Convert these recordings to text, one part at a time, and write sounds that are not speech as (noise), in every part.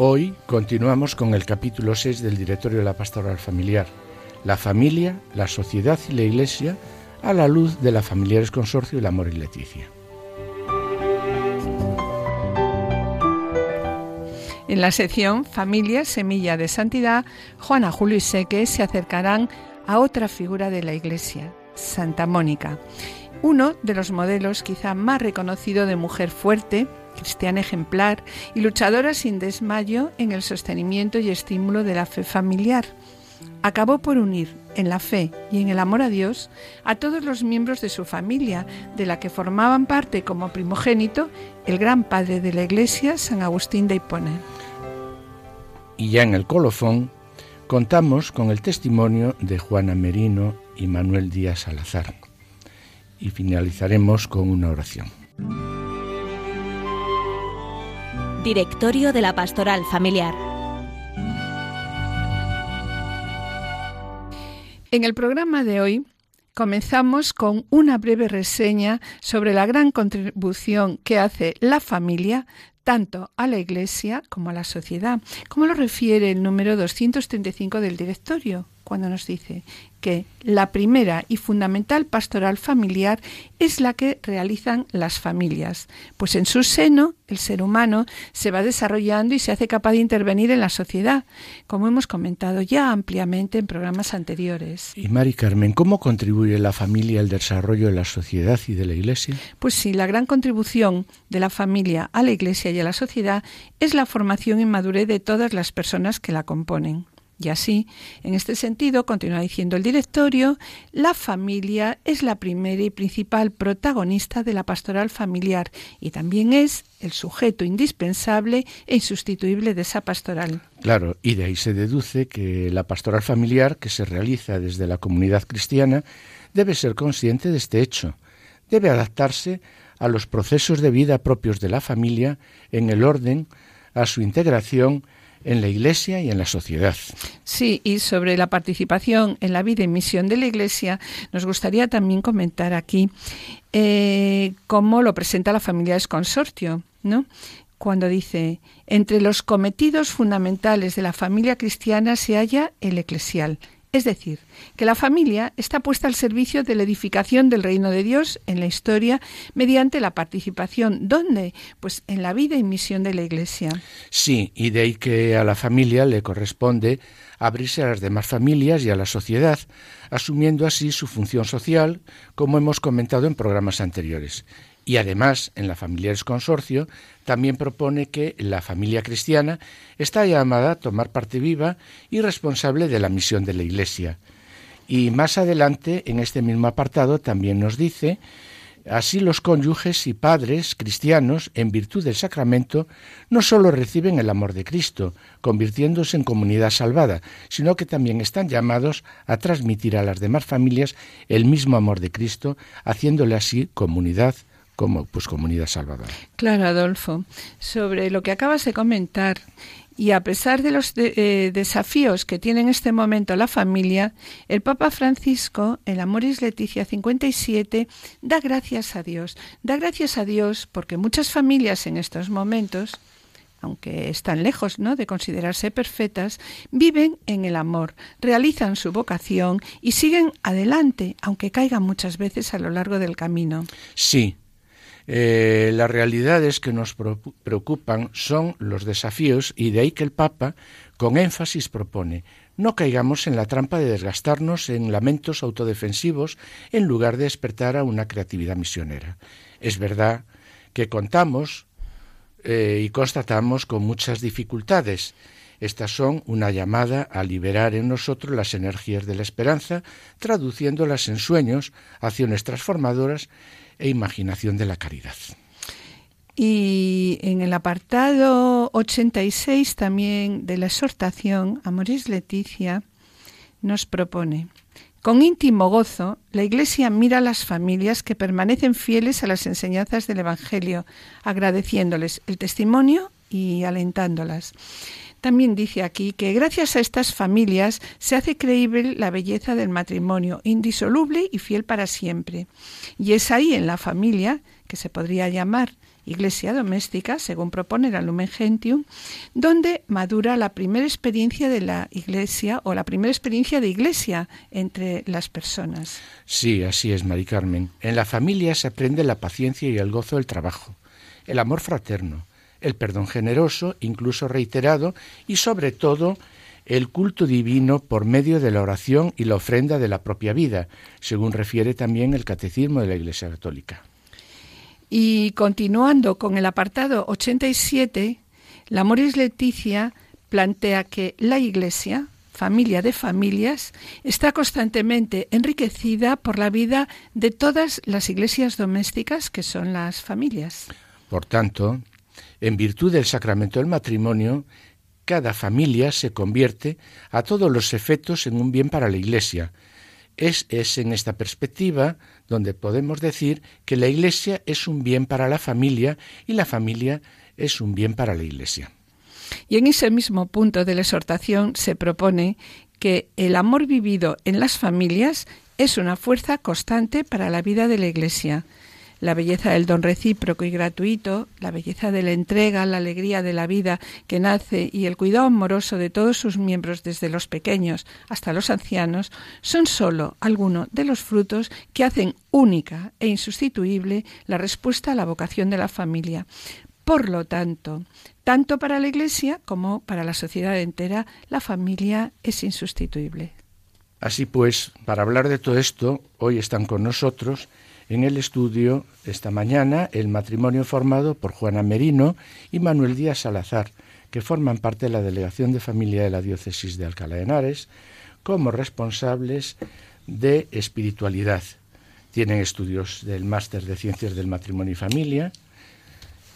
Hoy continuamos con el capítulo 6 del Directorio de la Pastoral Familiar, la familia, la sociedad y la Iglesia a la luz de la Familiares Consorcio la Amor y Leticia. En la sección Familia, Semilla de Santidad, Juana, Julio y Seque se acercarán a otra figura de la Iglesia, Santa Mónica, uno de los modelos quizá más reconocido de mujer fuerte, cristiana ejemplar y luchadora sin desmayo en el sostenimiento y estímulo de la fe familiar. Acabó por unir en la fe y en el amor a Dios a todos los miembros de su familia, de la que formaban parte como primogénito el gran padre de la Iglesia, San Agustín de Hipona. Y ya en el colofón contamos con el testimonio de Juana Merino y Manuel Díaz Salazar. Y finalizaremos con una oración. Directorio de la Pastoral Familiar. En el programa de hoy comenzamos con una breve reseña sobre la gran contribución que hace la familia tanto a la Iglesia como a la sociedad, como lo refiere el número 235 del directorio, cuando nos dice que la primera y fundamental pastoral familiar es la que realizan las familias, pues en su seno el ser humano se va desarrollando y se hace capaz de intervenir en la sociedad, como hemos comentado ya ampliamente en programas anteriores. Y Mari Carmen, ¿cómo contribuye la familia al desarrollo de la sociedad y de la Iglesia? Pues sí, la gran contribución de la familia a la Iglesia y a la sociedad es la formación y madurez de todas las personas que la componen. Y así, en este sentido, continúa diciendo el directorio, la familia es la primera y principal protagonista de la pastoral familiar y también es el sujeto indispensable e insustituible de esa pastoral. Claro, y de ahí se deduce que la pastoral familiar que se realiza desde la comunidad cristiana debe ser consciente de este hecho, debe adaptarse a los procesos de vida propios de la familia en el orden a su integración en la Iglesia y en la sociedad. Sí, y sobre la participación en la vida y misión de la Iglesia, nos gustaría también comentar aquí eh, cómo lo presenta la familia de consorcio, ¿no? Cuando dice, entre los cometidos fundamentales de la familia cristiana se halla el eclesial, es decir, que la familia está puesta al servicio de la edificación del reino de Dios en la historia mediante la participación. ¿Dónde? Pues en la vida y misión de la Iglesia. Sí, y de ahí que a la familia le corresponde abrirse a las demás familias y a la sociedad, asumiendo así su función social, como hemos comentado en programas anteriores. Y además, en la Familiares Consorcio, también propone que la familia cristiana está llamada a tomar parte viva y responsable de la misión de la Iglesia. Y más adelante, en este mismo apartado, también nos dice Así los cónyuges y padres cristianos, en virtud del sacramento, no sólo reciben el amor de Cristo, convirtiéndose en comunidad salvada, sino que también están llamados a transmitir a las demás familias el mismo amor de Cristo, haciéndole así comunidad como pues comunidad salvadora. Claro, Adolfo, sobre lo que acabas de comentar y a pesar de los eh, desafíos que tiene en este momento la familia, el Papa Francisco, en Amoris Leticia 57, da gracias a Dios. Da gracias a Dios porque muchas familias en estos momentos, aunque están lejos ¿no? de considerarse perfectas, viven en el amor, realizan su vocación y siguen adelante, aunque caigan muchas veces a lo largo del camino. Sí, eh, las realidades que nos preocupan son los desafíos y de ahí que el Papa con énfasis propone no caigamos en la trampa de desgastarnos en lamentos autodefensivos en lugar de despertar a una creatividad misionera. Es verdad que contamos eh, y constatamos con muchas dificultades. Estas son una llamada a liberar en nosotros las energías de la esperanza, traduciéndolas en sueños, acciones transformadoras e imaginación de la caridad. Y en el apartado 86 también de la exhortación, Amoris Leticia nos propone, con íntimo gozo, la Iglesia mira a las familias que permanecen fieles a las enseñanzas del Evangelio, agradeciéndoles el testimonio y alentándolas. También dice aquí que gracias a estas familias se hace creíble la belleza del matrimonio, indisoluble y fiel para siempre. Y es ahí en la familia, que se podría llamar iglesia doméstica, según propone la Lumen Gentium, donde madura la primera experiencia de la iglesia o la primera experiencia de iglesia entre las personas. Sí, así es, Mari Carmen. En la familia se aprende la paciencia y el gozo del trabajo, el amor fraterno, el perdón generoso, incluso reiterado, y sobre todo el culto divino por medio de la oración y la ofrenda de la propia vida, según refiere también el Catecismo de la Iglesia Católica. Y continuando con el apartado 87, la Moris Leticia plantea que la Iglesia, familia de familias, está constantemente enriquecida por la vida de todas las iglesias domésticas que son las familias. Por tanto, en virtud del sacramento del matrimonio, cada familia se convierte a todos los efectos en un bien para la Iglesia. Es, en esta perspectiva donde podemos decir que la Iglesia es un bien para la familia y la familia es un bien para la Iglesia. Y en ese mismo punto de la exhortación se propone que el amor vivido en las familias es una fuerza constante para la vida de la Iglesia la belleza del don recíproco y gratuito, la belleza de la entrega, la alegría de la vida que nace y el cuidado amoroso de todos sus miembros desde los pequeños hasta los ancianos son sólo algunos de los frutos que hacen única e insustituible la respuesta a la vocación de la familia. Por lo tanto, tanto para la Iglesia como para la sociedad entera, la familia es insustituible. Así pues, para hablar de todo esto, hoy están con nosotros en el estudio esta mañana el matrimonio formado por Juana Merino y Manuel Díaz Salazar, que forman parte de la Delegación de Familia de la Diócesis de Alcalá de Henares, como responsables de espiritualidad. Tienen estudios del Máster de Ciencias del Matrimonio y Familia,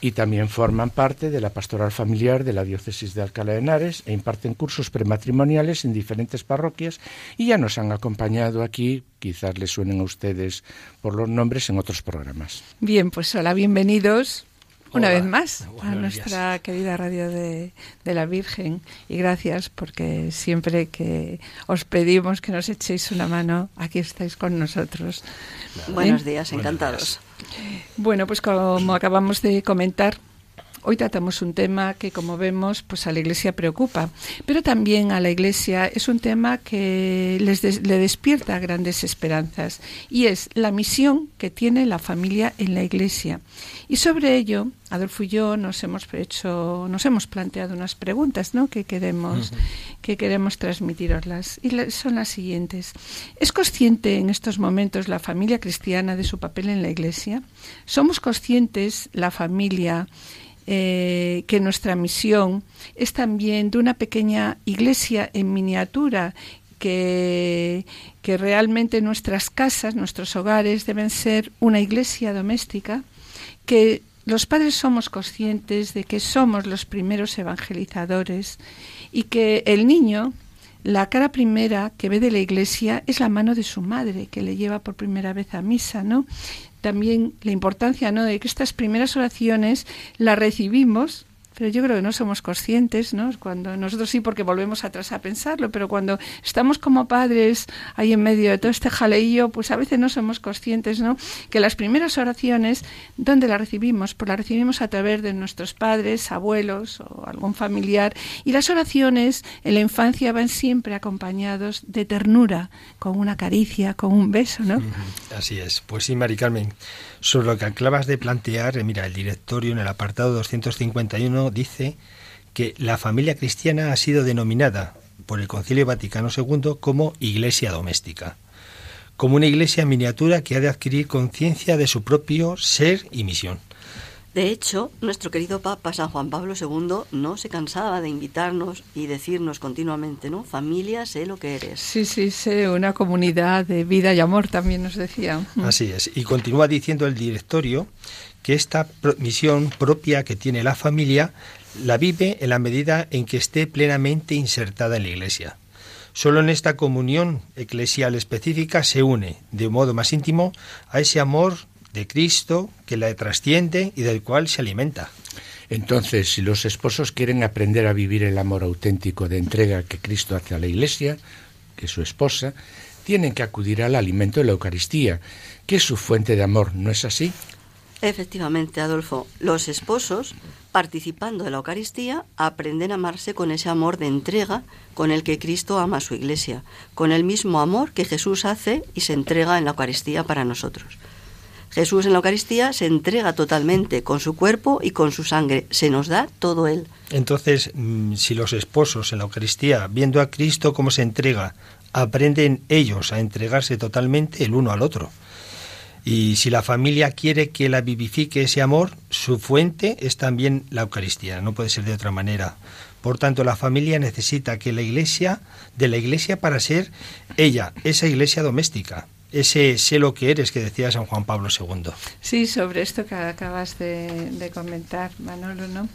y también forman parte de la pastoral familiar de la diócesis de Alcalá de Henares e imparten cursos prematrimoniales en diferentes parroquias y ya nos han acompañado aquí, quizás les suenen a ustedes por los nombres en otros programas. Bien, pues hola, bienvenidos una vez más a nuestra querida radio de, de, la Virgen y gracias porque siempre que os pedimos que nos echéis una mano, aquí estáis con nosotros. Buenos días, encantados. Bueno, pues como acabamos de comentar, Hoy tratamos un tema que, como vemos, pues a la Iglesia preocupa, pero también a la Iglesia es un tema que les le despierta grandes esperanzas y es la misión que tiene la familia en la Iglesia. Y sobre ello, Adolfo y yo nos hemos hecho, nos hemos planteado unas preguntas, ¿no? Que queremos, que queremos transmitiroslas y son las siguientes: ¿Es consciente en estos momentos la familia cristiana de su papel en la Iglesia? ¿Somos conscientes la familia eh, que nuestra misión es también de una pequeña iglesia en miniatura que, que, realmente nuestras casas, nuestros hogares deben ser una iglesia doméstica, que los padres somos conscientes de que somos los primeros evangelizadores y que el niño, la cara primera que ve de la iglesia es la mano de su madre, que le lleva por primera vez a misa, ¿no? También la importancia ¿no? de que estas primeras oraciones las recibimos pero yo creo que no somos conscientes, ¿no? Cuando nosotros sí, porque volvemos atrás a pensarlo, pero cuando estamos como padres ahí en medio de todo este jaleillo, pues a veces no somos conscientes, ¿no? Que las primeras oraciones, ¿dónde las recibimos? Pues las recibimos a través de nuestros padres, abuelos o algún familiar. Y las oraciones en la infancia van siempre acompañados de ternura, con una caricia, con un beso, ¿no? Así es. Pues sí, Mari Carmen. Sobre lo que acabas de plantear, eh, mira, el directorio en el apartado 251 dice que la familia cristiana ha sido denominada por el Concilio Vaticano II como iglesia doméstica, como una iglesia miniatura que ha de adquirir conciencia de su propio ser y misión. De hecho, nuestro querido Papa San Juan Pablo II no se cansaba de invitarnos y decirnos continuamente, ¿no? Familia, sé lo que eres. Sí, sí, sé, una comunidad de vida y amor también nos decía. Así es. Y continúa diciendo el directorio que esta misión propia que tiene la familia la vive en la medida en que esté plenamente insertada en la Iglesia. Solo en esta comunión eclesial específica se une de un modo más íntimo a ese amor de Cristo que la trasciende y del cual se alimenta. Entonces, si los esposos quieren aprender a vivir el amor auténtico de entrega que Cristo hace a la Iglesia, que es su esposa, tienen que acudir al alimento de la Eucaristía, que es su fuente de amor, ¿no es así? Efectivamente, Adolfo, los esposos, participando de la Eucaristía, aprenden a amarse con ese amor de entrega con el que Cristo ama a su Iglesia, con el mismo amor que Jesús hace y se entrega en la Eucaristía para nosotros. Jesús en la Eucaristía se entrega totalmente con su cuerpo y con su sangre, se nos da todo Él. Entonces, mm, si los esposos en la Eucaristía, viendo a Cristo cómo se entrega, aprenden ellos a entregarse totalmente el uno al otro, y si la familia quiere que la vivifique ese amor, su fuente es también la Eucaristía, no puede ser de otra manera. Por tanto, la familia necesita que la iglesia, de la iglesia para ser ella, esa iglesia doméstica, ese sé lo que eres que decía San Juan Pablo II. Sí, sobre esto que acabas de, de comentar, Manolo, ¿no?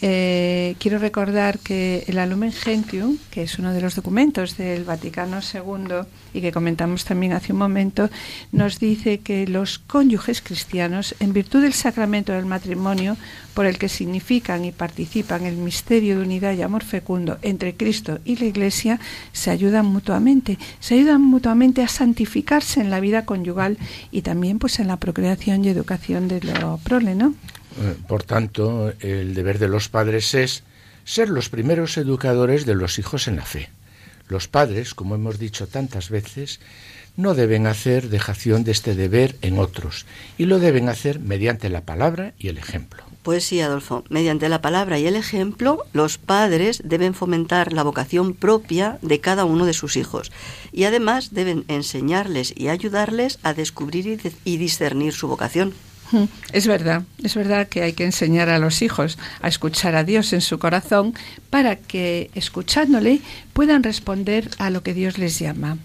Eh, quiero recordar que el Lumen Gentium, que es uno de los documentos del Vaticano II y que comentamos también hace un momento, nos dice que los cónyuges cristianos, en virtud del sacramento del matrimonio, por el que significan y participan el misterio de unidad y amor fecundo entre Cristo y la Iglesia, se ayudan mutuamente, se ayudan mutuamente a santificarse en la vida conyugal y también pues en la procreación y educación de lo prole, ¿no? Eh, por tanto, el deber de los padres es ser los primeros educadores de los hijos en la fe. Los padres, como hemos dicho tantas veces, no deben hacer dejación de este deber en otros y lo deben hacer mediante la palabra y el ejemplo. Pues sí, Adolfo, mediante la palabra y el ejemplo, los padres deben fomentar la vocación propia de cada uno de sus hijos y además deben enseñarles y ayudarles a descubrir y discernir su vocación. Es verdad, es verdad que hay que enseñar a los hijos a escuchar a Dios en su corazón para que, escuchándole, puedan responder a lo que Dios les llama.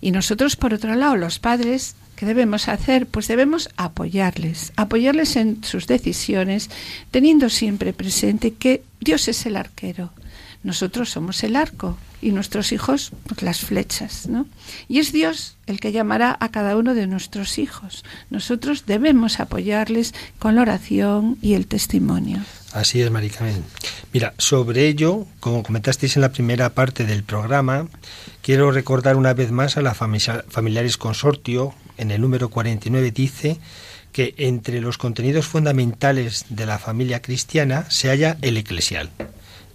Y nosotros, por otro lado, los padres, ¿qué debemos hacer? Pues debemos apoyarles, apoyarles en sus decisiones, teniendo siempre presente que Dios es el arquero, nosotros somos el arco y nuestros hijos pues, las flechas, ¿no? Y es Dios el que llamará a cada uno de nuestros hijos. Nosotros debemos apoyarles con la oración y el testimonio. Así es, Maricarmen. Mira, sobre ello, como comentasteis en la primera parte del programa, quiero recordar una vez más a la Familiares Consortio, en el número 49 dice que entre los contenidos fundamentales de la familia cristiana se halla el eclesial.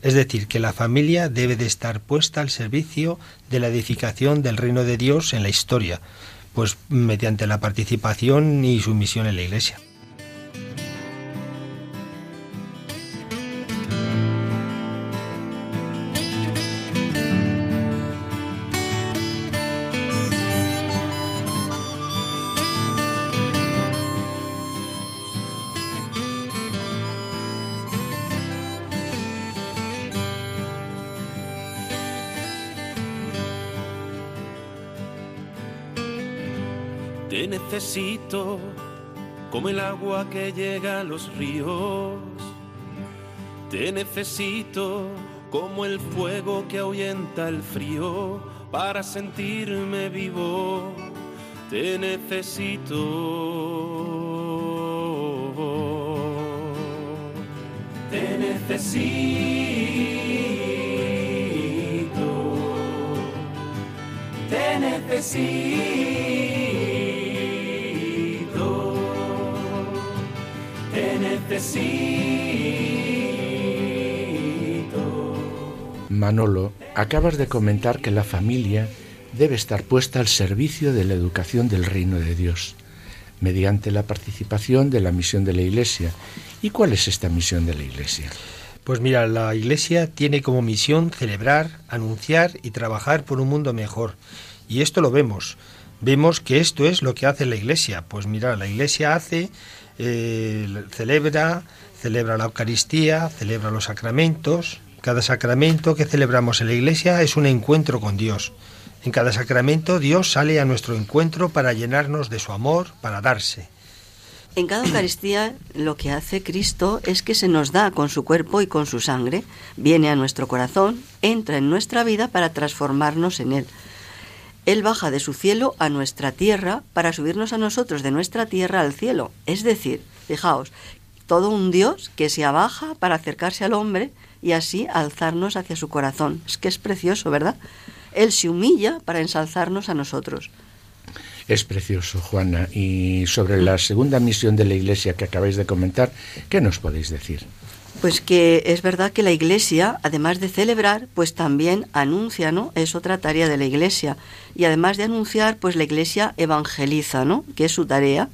Es decir, que la familia debe de estar puesta al servicio de la edificación del reino de Dios en la historia, pues mediante la participación y su misión en la Iglesia. Necesito como el agua que llega a los ríos. Te necesito como el fuego que ahuyenta el frío para sentirme vivo. Te necesito. Te necesito. Te necesito. Manolo, acabas de comentar que la familia debe estar puesta al servicio de la educación del reino de Dios, mediante la participación de la misión de la Iglesia. ¿Y cuál es esta misión de la Iglesia? Pues mira, la Iglesia tiene como misión celebrar, anunciar y trabajar por un mundo mejor. Y esto lo vemos vemos que esto es lo que hace la Iglesia. Pues mira, la Iglesia hace, eh, celebra, celebra la Eucaristía, celebra los sacramentos. Cada sacramento que celebramos en la Iglesia es un encuentro con Dios. En cada sacramento Dios sale a nuestro encuentro para llenarnos de su amor, para darse. En cada Eucaristía lo que hace Cristo es que se nos da con su cuerpo y con su sangre, viene a nuestro corazón, entra en nuestra vida para transformarnos en Él. Él baja de su cielo a nuestra tierra para subirnos a nosotros de nuestra tierra al cielo. Es decir, fijaos, todo un Dios que se abaja para acercarse al hombre y así alzarnos hacia su corazón. Es que es precioso, ¿verdad? Él se humilla para ensalzarnos a nosotros. Es precioso, Juana. Y sobre la segunda misión de la Iglesia que acabáis de comentar, ¿qué nos podéis decir? Pues que es verdad que la Iglesia, además de celebrar, pues también anuncia, ¿no? Es otra tarea de la Iglesia. Y además de anunciar, pues la Iglesia evangeliza, ¿no? Que es su tarea.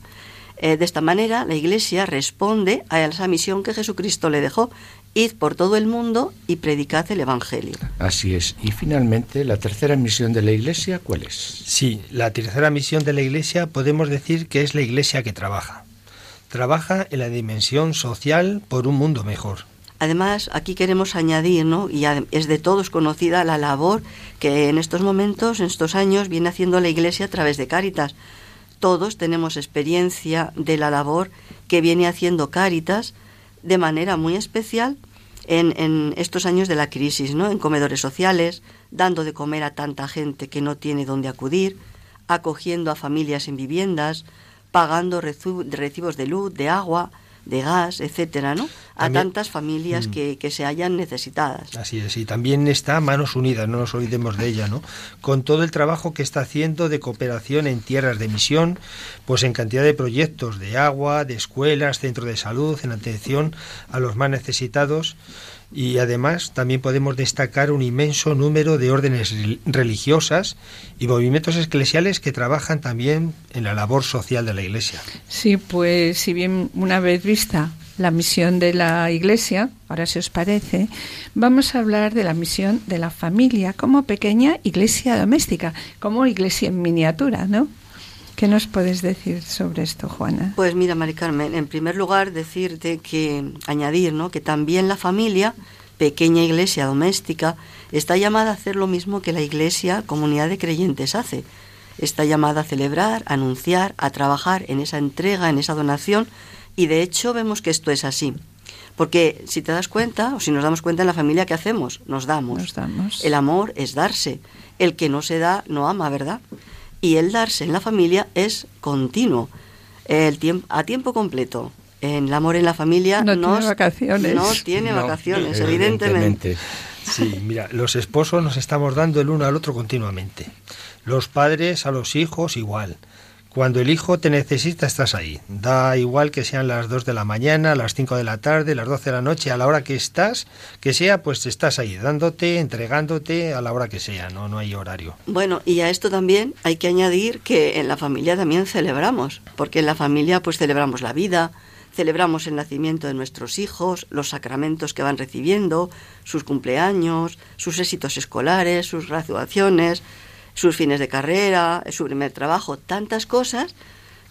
Eh, de esta manera, la Iglesia responde a esa misión que Jesucristo le dejó, Id por todo el mundo y predicad el Evangelio. Así es. Y finalmente, la tercera misión de la Iglesia, ¿cuál es? Sí, la tercera misión de la Iglesia podemos decir que es la Iglesia que trabaja. Trabaja en la dimensión social por un mundo mejor. Además, aquí queremos añadir, ¿no? y es de todos conocida la labor que en estos momentos, en estos años, viene haciendo la Iglesia a través de Cáritas. Todos tenemos experiencia de la labor que viene haciendo Cáritas de manera muy especial en, estos años de la crisis, ¿no? En comedores sociales, dando de comer a tanta gente que no tiene dónde acudir, acogiendo a familias en viviendas, pagando recibos de luz, de agua, de gas, etcétera, ¿no? A tantas familias mm. que, que, se hallan necesitadas. Así es, y también está Manos Unidas, no nos olvidemos de ella, ¿no? Con todo el trabajo que está haciendo de cooperación en tierras de misión, pues en cantidad de proyectos de agua, de escuelas, centros de salud, en atención a los más necesitados y además también podemos destacar un inmenso número de órdenes religiosas y movimientos eclesiales que trabajan también en la labor social de la Iglesia. Sí, pues si bien una vez vista la misión de la Iglesia, ahora si os parece, vamos a hablar de la misión de la familia como pequeña iglesia doméstica, como iglesia en miniatura, ¿no? ¿Qué nos puedes decir sobre esto, Juana? Pues mira, Mari Carmen, en primer lugar decirte que añadir, ¿no? Que también la familia, pequeña iglesia doméstica, está llamada a hacer lo mismo que la iglesia, comunidad de creyentes hace. Está llamada a celebrar, a anunciar, a trabajar en esa entrega, en esa donación, y de hecho vemos que esto es así. Porque si te das cuenta, o si nos damos cuenta en la familia, ¿qué hacemos? Nos damos. Nos damos. El amor es darse. El que no se da no ama, ¿verdad? Y el darse en la familia es continuo, el tiempo, a tiempo completo. En el amor en la familia no tiene vacaciones. No tiene vacaciones, evidentemente. Sí, mira, los esposos nos estamos dando el uno al otro continuamente. Los padres a los hijos igual. Cuando el hijo te necesita, estás ahí. Da igual que sean las 2 de la mañana, las 5 de la tarde, las 12 de la noche, a la hora que estás, que sea, pues estás ahí, dándote, entregándote a la hora que sea, no, no hay horario. Bueno, y a esto también hay que añadir que en la familia también celebramos, porque en la familia pues celebramos la vida, celebramos el nacimiento de nuestros hijos, los sacramentos que van recibiendo, sus cumpleaños, sus éxitos escolares, sus graduaciones, sus fines de carrera, su primer trabajo, tantas cosas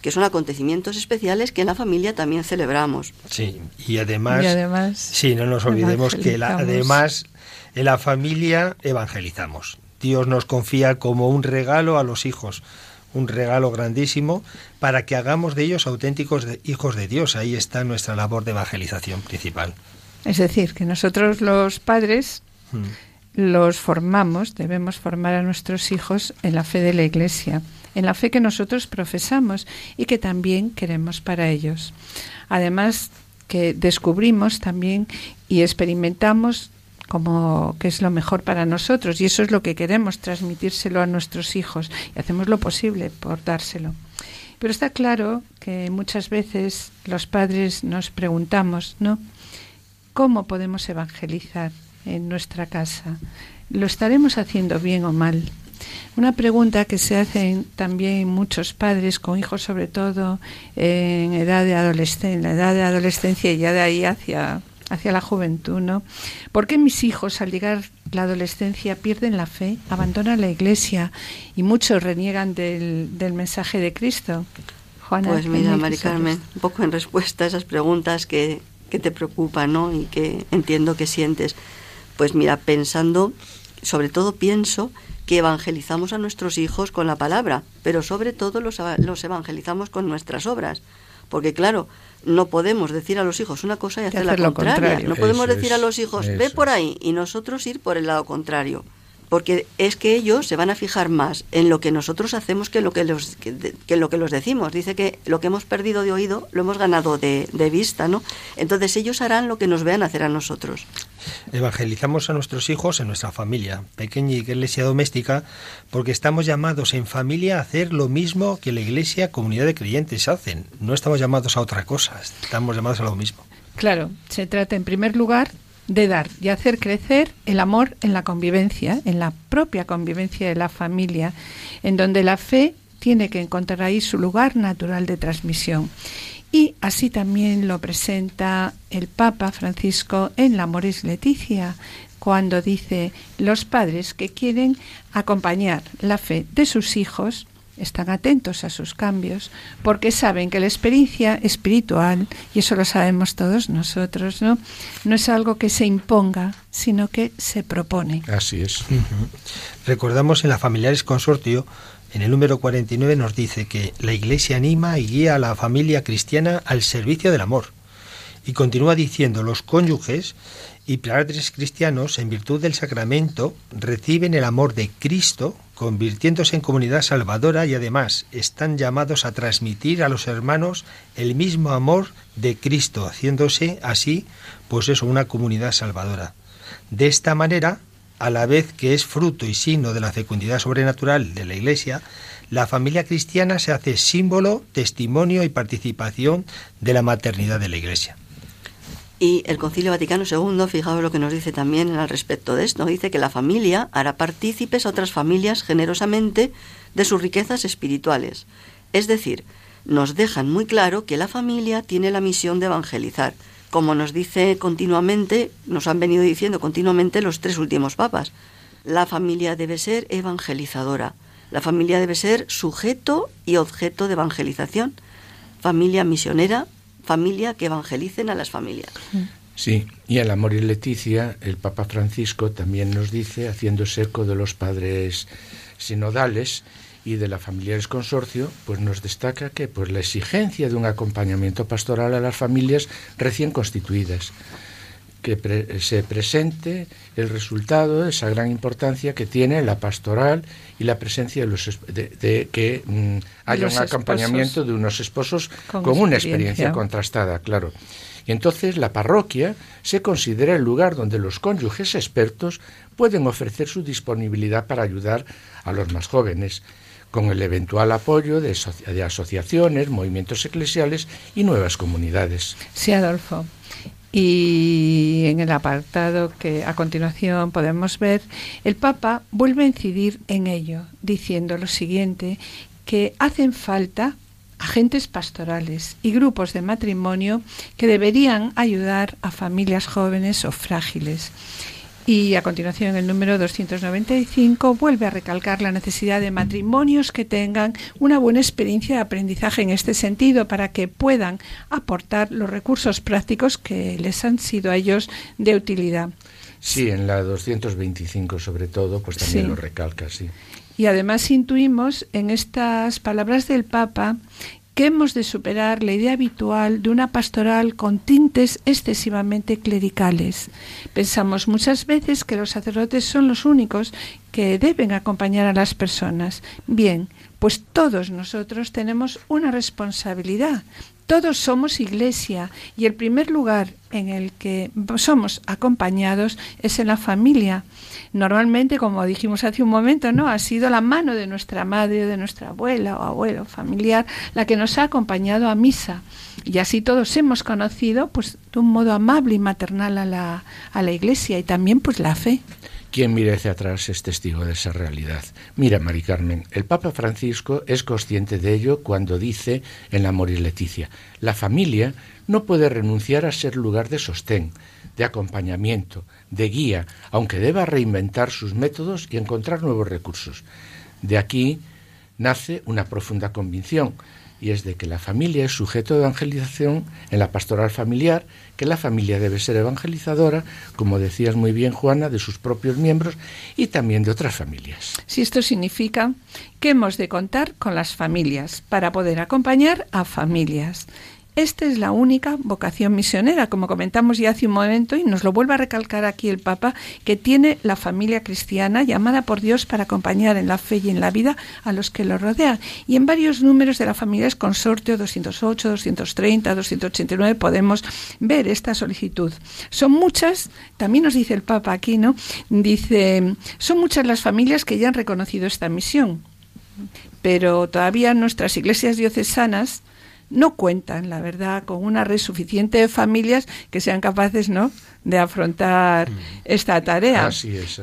que son acontecimientos especiales que en la familia también celebramos. Sí, y además, y además sí, no nos olvidemos que además en la familia evangelizamos. Dios nos confía como un regalo a los hijos, un regalo grandísimo para que hagamos de ellos auténticos hijos de Dios. Ahí está nuestra labor de evangelización principal. Es decir, que nosotros los padres hmm los formamos, debemos formar a nuestros hijos en la fe de la Iglesia, en la fe que nosotros profesamos y que también queremos para ellos. Además, que descubrimos también y experimentamos como que es lo mejor para nosotros y eso es lo que queremos transmitírselo a nuestros hijos y hacemos lo posible por dárselo. Pero está claro que muchas veces los padres nos preguntamos, ¿no? ¿Cómo podemos evangelizar? En nuestra casa. ¿Lo estaremos haciendo bien o mal? Una pregunta que se hacen también muchos padres con hijos, sobre todo en edad de adolescencia, en la edad de adolescencia y ya de ahí hacia hacia la juventud, ¿no? ¿Por qué mis hijos al llegar la adolescencia pierden la fe, abandonan la iglesia y muchos reniegan del, del mensaje de Cristo? Juana, pues mira, Mari Carmen, un poco en respuesta a esas preguntas que, que te preocupan, ¿no? Y que entiendo que sientes. Pues mira, pensando, sobre todo pienso que evangelizamos a nuestros hijos con la palabra, pero sobre todo los, los evangelizamos con nuestras obras. Porque claro, no podemos decir a los hijos una cosa y hacer, la contraria. Contrario. No podemos decir a los hijos, ve por ahí, y nosotros ir por el lado contrario porque es que ellos se van a fijar más en lo que nosotros hacemos que lo que los que, lo que los decimos. Dice que lo que hemos perdido de oído lo hemos ganado de, de, vista, ¿no? Entonces ellos harán lo que nos vean hacer a nosotros. Evangelizamos a nuestros hijos en nuestra familia, pequeña iglesia doméstica, porque estamos llamados en familia a hacer lo mismo que la iglesia, comunidad de creyentes hacen. No estamos llamados a otra cosa, estamos llamados a lo mismo. Claro, se trata en primer lugar de dar y hacer crecer el amor en la convivencia, en la propia convivencia de la familia, en donde la fe tiene que encontrar ahí su lugar natural de transmisión. Y así también lo presenta el Papa Francisco en la Moris Leticia, cuando dice los padres que quieren acompañar la fe de sus hijos están atentos a sus cambios, porque saben que la experiencia espiritual, y eso lo sabemos todos nosotros, ¿no? No es algo que se imponga, sino que se propone. Así es. Recordamos en la Familiares Consortio, en el número 49 nos dice que la Iglesia anima y guía a la familia cristiana al servicio del amor. Y continúa diciendo, los cónyuges y padres cristianos, en virtud del sacramento, reciben el amor de Cristo, convirtiéndose en comunidad salvadora y además están llamados a transmitir a los hermanos el mismo amor de Cristo, haciéndose así, pues eso, una comunidad salvadora. De esta manera, a la vez que es fruto y signo de la fecundidad sobrenatural de la Iglesia, la familia cristiana se hace símbolo, testimonio y participación de la maternidad de la Iglesia. Y el Concilio Vaticano II, fijaos lo que nos dice también al respecto de esto, dice que la familia hará partícipes a otras familias generosamente de sus riquezas espirituales. Es decir, nos dejan muy claro que la familia tiene la misión de evangelizar, como nos dice continuamente, nos han venido diciendo continuamente los tres últimos papas. La familia debe ser evangelizadora, la familia debe ser sujeto y objeto de evangelización, familia misionera, familia que evangelicen a las familias. Sí, y en Amor y Leticia, el Papa Francisco también nos dice, haciéndose eco de los padres sinodales y de la Familiares Consorcio, pues nos destaca que pues, la exigencia de un acompañamiento pastoral a las familias recién constituidas que se presente el resultado de esa gran importancia que tiene la pastoral y la presencia de los de, que mm, haya un acompañamiento de unos esposos con, una experiencia contrastada, claro. Y entonces la parroquia se considera el lugar donde los cónyuges expertos pueden ofrecer su disponibilidad para ayudar a los más jóvenes, con el eventual apoyo de, de asociaciones, movimientos eclesiales y nuevas comunidades. Sí, Adolfo. Y en el apartado que a continuación podemos ver, el Papa vuelve a incidir en ello, diciendo lo siguiente, que hacen falta agentes pastorales y grupos de matrimonio que deberían ayudar a familias jóvenes o frágiles y a continuación, el número 295 vuelve a recalcar la necesidad de matrimonios que tengan una buena experiencia de aprendizaje en este sentido para que puedan aportar los recursos prácticos que les han sido a ellos de utilidad. Sí, en la 225 sobre todo, pues también lo recalca, sí. Y además intuimos en estas palabras del Papa que hemos de superar la idea habitual de una pastoral con tintes excesivamente clericales. Pensamos muchas veces que los sacerdotes son los únicos que deben acompañar a las personas. Bien, pues todos nosotros tenemos una responsabilidad. Todos somos iglesia y el primer lugar en el que somos acompañados es en la familia. Normalmente, como dijimos hace un momento, ¿no? Ha sido la mano de nuestra madre, de nuestra abuela o abuelo familiar la que nos ha acompañado a misa. Y así todos hemos conocido, pues, de un modo amable y maternal a la, a la Iglesia y también, pues, la fe. Quien mire hacia atrás es testigo de esa realidad. Mira, Mari Carmen, el Papa Francisco es consciente de ello cuando dice en la Moris Leticia, la familia no puede renunciar a ser lugar de sostén, de acompañamiento, de guía, aunque deba reinventar sus métodos y encontrar nuevos recursos. De aquí nace una profunda convicción, y es de que la familia es sujeto de evangelización en la pastoral familiar, que la familia debe ser evangelizadora, como decías muy bien Juana, de sus propios miembros y también de otras familias. Si esto significa que hemos de contar con las familias para poder acompañar a familias esta es la única vocación misionera, como comentamos ya hace un momento, y nos lo vuelve a recalcar aquí el Papa, que tiene la familia cristiana llamada por Dios para acompañar en la fe y en la vida a los que lo rodean. Y en varios números de la familia es consortio 208, 230, 289 podemos ver esta solicitud. Son muchas, también nos dice el Papa aquí, ¿no? Dice, son muchas las familias que ya han reconocido esta misión, pero todavía nuestras iglesias diocesanas no cuentan, la verdad, con una red suficiente de familias que sean capaces, ¿no?, de afrontar mm. esta tarea.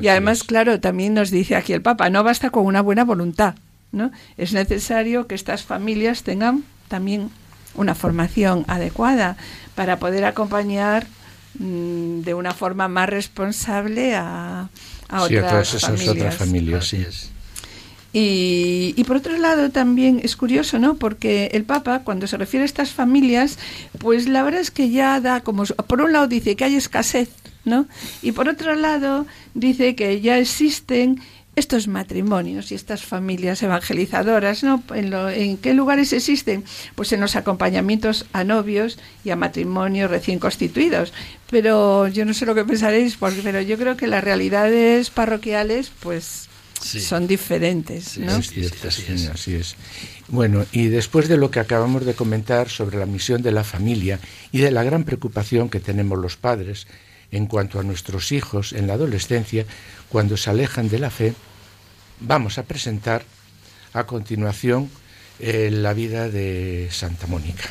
y además, claro, también nos dice aquí el Papa, no basta con una buena voluntad, ¿no? Es necesario que estas familias tengan también una formación adecuada para poder acompañar mm, de una forma más responsable a, a otras, otras familias. Sí. Y, por otro lado también es curioso, ¿no? Porque el Papa, cuando se refiere a estas familias, pues la verdad es que ya da como... Por un lado dice que hay escasez, ¿no? Y por otro lado dice que ya existen estos matrimonios y estas familias evangelizadoras, ¿no? ¿En, ¿En, qué lugares existen? Pues en los acompañamientos a novios y a matrimonios recién constituidos. Pero yo no sé lo que pensaréis, porque, pero yo creo que las realidades parroquiales, pues son diferentes, ¿no? así, es. así es. Bueno, y después de lo que acabamos de comentar sobre la misión de la familia y de la gran preocupación que tenemos los padres en cuanto a nuestros hijos en la adolescencia cuando se alejan de la fe, vamos a presentar a continuación eh, la vida de Santa Mónica.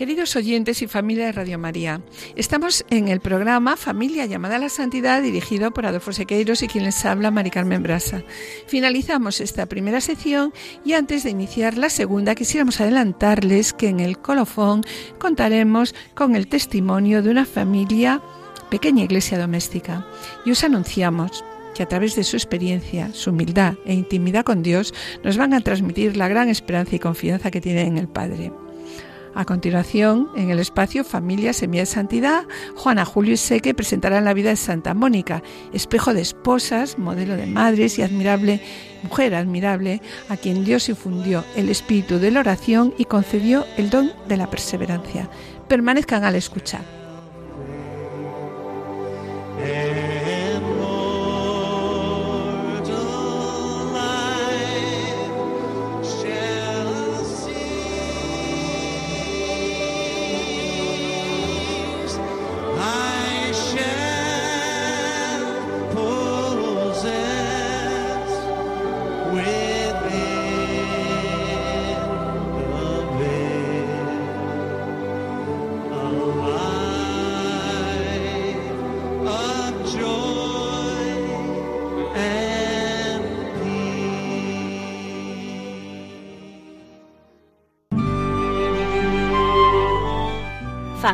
Queridos oyentes y familia de Radio María, estamos en el programa Familia llamada a la Santidad dirigido por Adolfo Sequeiros y quien les habla, Mari Carmen Brasa. Finalizamos esta primera sección y antes de iniciar la segunda quisiéramos adelantarles que en el colofón contaremos con el testimonio de una familia, pequeña iglesia doméstica, y os anunciamos que a través de su experiencia, su humildad e intimidad con Dios nos van a transmitir la gran esperanza y confianza que tienen en el Padre. A continuación, en el espacio Familia Semilla de Santidad, Juana Julio y Seque presentarán la vida de Santa Mónica, espejo de esposas, modelo de madres y admirable mujer admirable, a quien Dios infundió el espíritu de la oración y concedió el don de la perseverancia. Permanezcan al escuchar.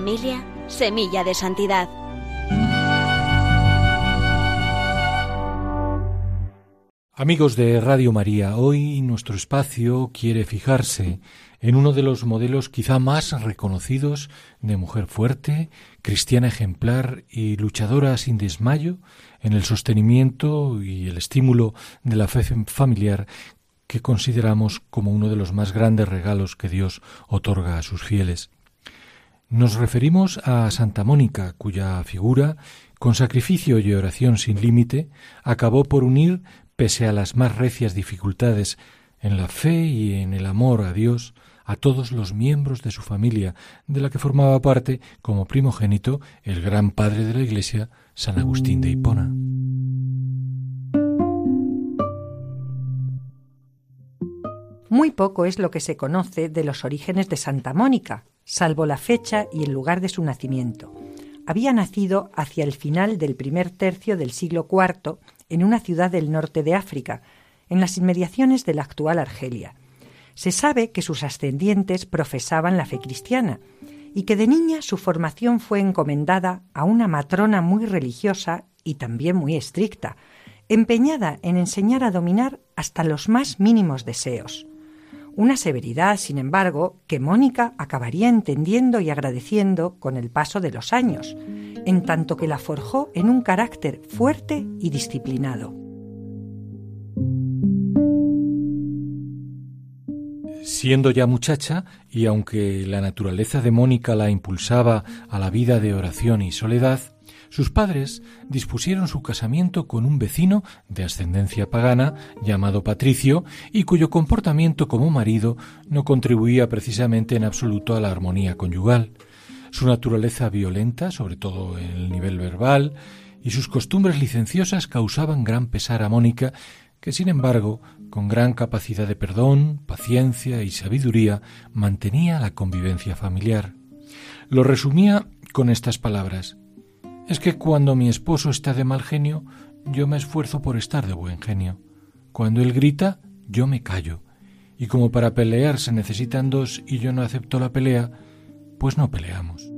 Familia, semilla de santidad. Amigos de Radio María, hoy nuestro espacio quiere fijarse en uno de los modelos quizá más reconocidos de mujer fuerte, cristiana ejemplar y luchadora sin desmayo en el sostenimiento y el estímulo de la fe familiar que consideramos como uno de los más grandes regalos que Dios otorga a sus fieles. Nos referimos a Santa Mónica, cuya figura, con sacrificio y oración sin límite, acabó por unir pese a las más recias dificultades en la fe y en el amor a Dios, a todos los miembros de su familia, de la que formaba parte, como primogénito, el gran padre de la Iglesia, San Agustín de Hipona. Muy poco es lo que se conoce de los orígenes de Santa Mónica, salvo la fecha y el lugar de su nacimiento. Había nacido hacia el final del primer tercio del siglo IV en una ciudad del norte de África, en las inmediaciones de la actual Argelia. Se sabe que sus ascendientes profesaban la fe cristiana y que de niña su formación fue encomendada a una matrona muy religiosa y también muy estricta, empeñada en enseñar a dominar hasta los más mínimos deseos. Una severidad, sin embargo, que Mónica acabaría entendiendo y agradeciendo con el paso de los años, en tanto que la forjó en un carácter fuerte y disciplinado. Siendo ya muchacha, y aunque la naturaleza de Mónica la impulsaba a la vida de oración y soledad, sus padres dispusieron su casamiento con un vecino de ascendencia pagana llamado Patricio y cuyo comportamiento como marido no contribuía precisamente en absoluto a la armonía conyugal. Su naturaleza violenta, sobre todo en el nivel verbal, y sus costumbres licenciosas causaban gran pesar a Mónica, que sin embargo, con gran capacidad de perdón, paciencia y sabiduría, mantenía la convivencia familiar. Lo resumía con estas palabras Es que cuando mi esposo está de mal genio, yo me esfuerzo por estar de buen genio. Cuando él grita, yo me callo. Y como para pelear se necesitan dos y yo no acepto la pelea, pues no peleamos.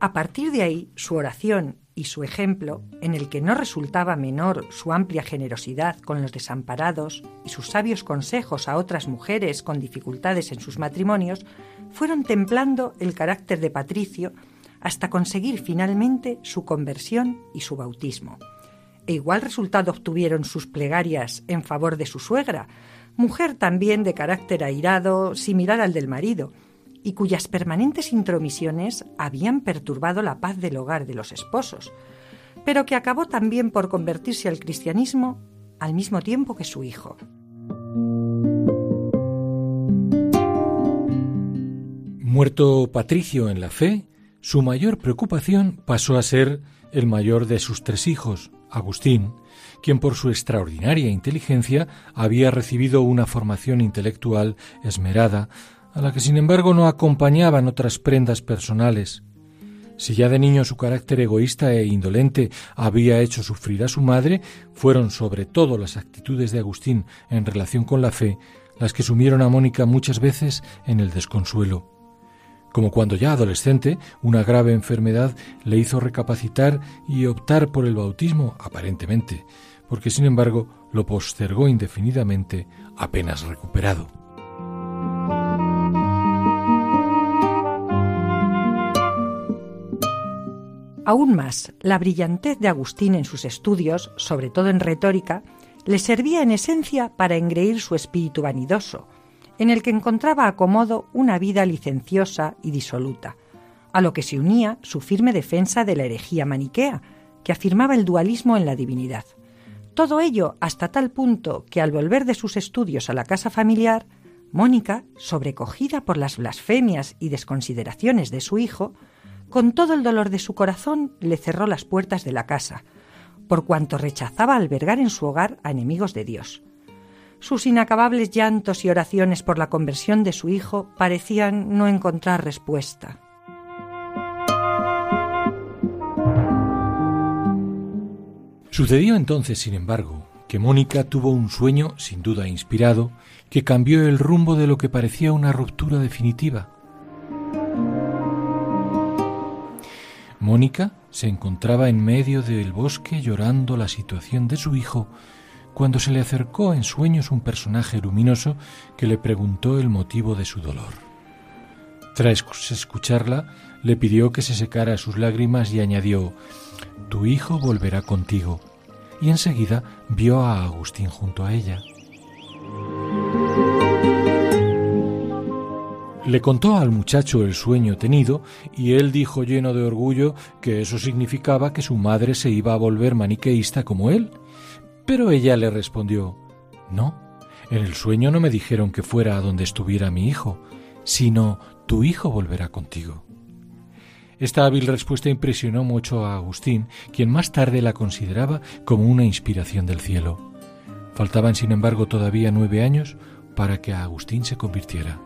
A partir de ahí, su oración y su ejemplo, en el que no resultaba menor su amplia generosidad con los desamparados y sus sabios consejos a otras mujeres con dificultades en sus matrimonios, fueron templando el carácter de Patricio hasta conseguir finalmente su conversión y su bautismo. E igual resultado obtuvieron sus plegarias en favor de su suegra, mujer también de carácter airado, similar al del marido, y cuyas permanentes intromisiones habían perturbado la paz del hogar de los esposos, pero que acabó también por convertirse al cristianismo al mismo tiempo que su hijo. Muerto Patricio en la fe, su mayor preocupación pasó a ser el mayor de sus tres hijos, Agustín, quien por su extraordinaria inteligencia había recibido una formación intelectual esmerada, a la que sin embargo no acompañaban otras prendas personales. Si ya de niño su carácter egoísta e indolente había hecho sufrir a su madre, fueron sobre todo las actitudes de Agustín en relación con la fe las que sumieron a Mónica muchas veces en el desconsuelo. Como cuando ya adolescente una grave enfermedad le hizo recapacitar y optar por el bautismo, aparentemente, porque sin embargo lo postergó indefinidamente apenas recuperado. Aún más, la brillantez de Agustín en sus estudios, sobre todo en retórica, le servía en esencia para engreír su espíritu vanidoso, en el que encontraba acomodo una vida licenciosa y disoluta, a lo que se unía su firme defensa de la herejía maniquea, que afirmaba el dualismo en la divinidad. Todo ello hasta tal punto que al volver de sus estudios a la casa familiar, Mónica, sobrecogida por las blasfemias y desconsideraciones de su hijo, con todo el dolor de su corazón le cerró las puertas de la casa, por cuanto rechazaba albergar en su hogar a enemigos de Dios. Sus inacabables llantos y oraciones por la conversión de su hijo parecían no encontrar respuesta. Sucedió entonces, sin embargo, que Mónica tuvo un sueño, sin duda inspirado, que cambió el rumbo de lo que parecía una ruptura definitiva. Mónica se encontraba en medio del bosque llorando la situación de su hijo cuando se le acercó en sueños un personaje luminoso que le preguntó el motivo de su dolor. Tras escucharla, le pidió que se secara sus lágrimas y añadió Tu hijo volverá contigo. Y enseguida vio a Agustín junto a ella. Le contó al muchacho el sueño tenido y él dijo lleno de orgullo que eso significaba que su madre se iba a volver maniqueísta como él. Pero ella le respondió No, en el sueño no me dijeron que fuera a donde estuviera mi hijo, sino tu hijo volverá contigo. Esta hábil respuesta impresionó mucho a Agustín, quien más tarde la consideraba como una inspiración del cielo. Faltaban, sin embargo, todavía nueve años para que Agustín se convirtiera.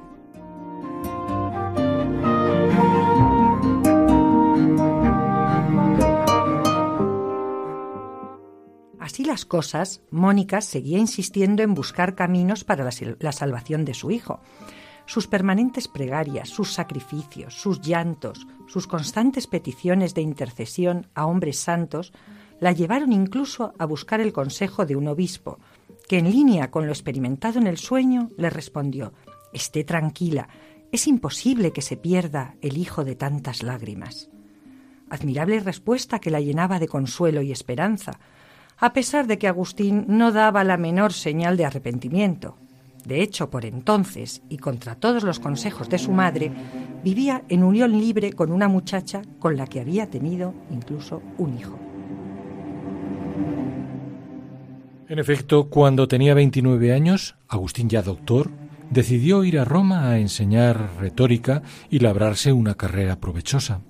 Así las cosas, Mónica seguía insistiendo en buscar caminos para la, salvación de su hijo. Sus permanentes pregarias, sus sacrificios, sus llantos, sus constantes peticiones de intercesión a hombres santos la llevaron incluso a buscar el consejo de un obispo, que en línea con lo experimentado en el sueño le respondió Esté tranquila, es imposible que se pierda el hijo de tantas lágrimas. Admirable respuesta que la llenaba de consuelo y esperanza, a pesar de que Agustín no daba la menor señal de arrepentimiento. De hecho, por entonces, y contra todos los consejos de su madre, vivía en unión libre con una muchacha con la que había tenido incluso un hijo. En efecto, cuando tenía 29 años, Agustín ya doctor, decidió ir a Roma a enseñar retórica y labrarse una carrera provechosa.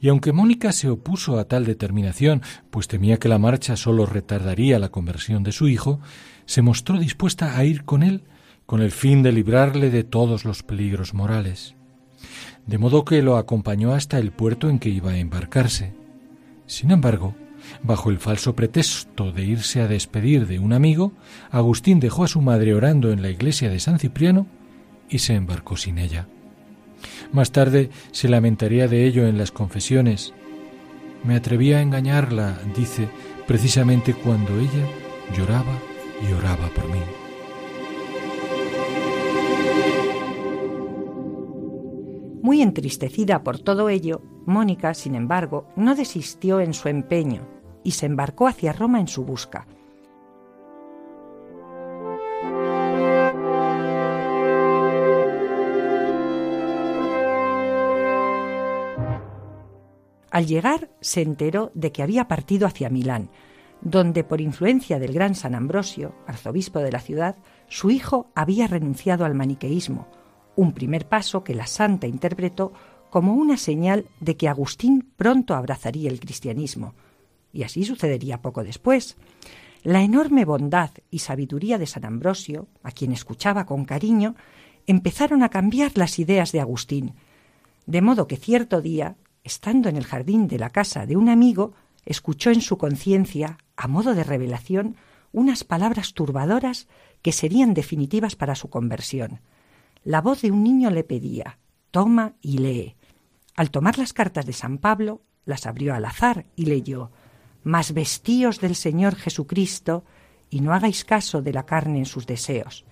Y aunque Mónica se opuso a tal determinación, pues temía que la marcha sólo retardaría la conversión de su hijo, se mostró dispuesta a ir con él con el fin de librarle de todos los peligros morales. De modo que lo acompañó hasta el puerto en que iba a embarcarse. Sin embargo, bajo el falso pretexto de irse a despedir de un amigo, Agustín dejó a su madre orando en la iglesia de San Cipriano y se embarcó sin ella. Más tarde se lamentaría de ello en las confesiones. Me atreví a engañarla, dice, precisamente cuando ella lloraba y oraba por mí. Muy entristecida por todo ello, Mónica, sin embargo, no desistió en su empeño y se embarcó hacia Roma en su busca. Al llegar se enteró de que había partido hacia Milán, donde por influencia del gran San Ambrosio, arzobispo de la ciudad, su hijo había renunciado al maniqueísmo, un primer paso que la santa interpretó como una señal de que Agustín pronto abrazaría el cristianismo. Y así sucedería poco después. La enorme bondad y sabiduría de San Ambrosio, a quien escuchaba con cariño, empezaron a cambiar las ideas de Agustín, de modo que cierto día estando en el jardín de la casa de un amigo, escuchó en su conciencia, a modo de revelación, unas palabras turbadoras que serían definitivas para su conversión. La voz de un niño le pedía Toma y lee. Al tomar las cartas de San Pablo, las abrió al azar y leyó Mas vestíos del Señor Jesucristo y no hagáis caso de la carne en sus deseos.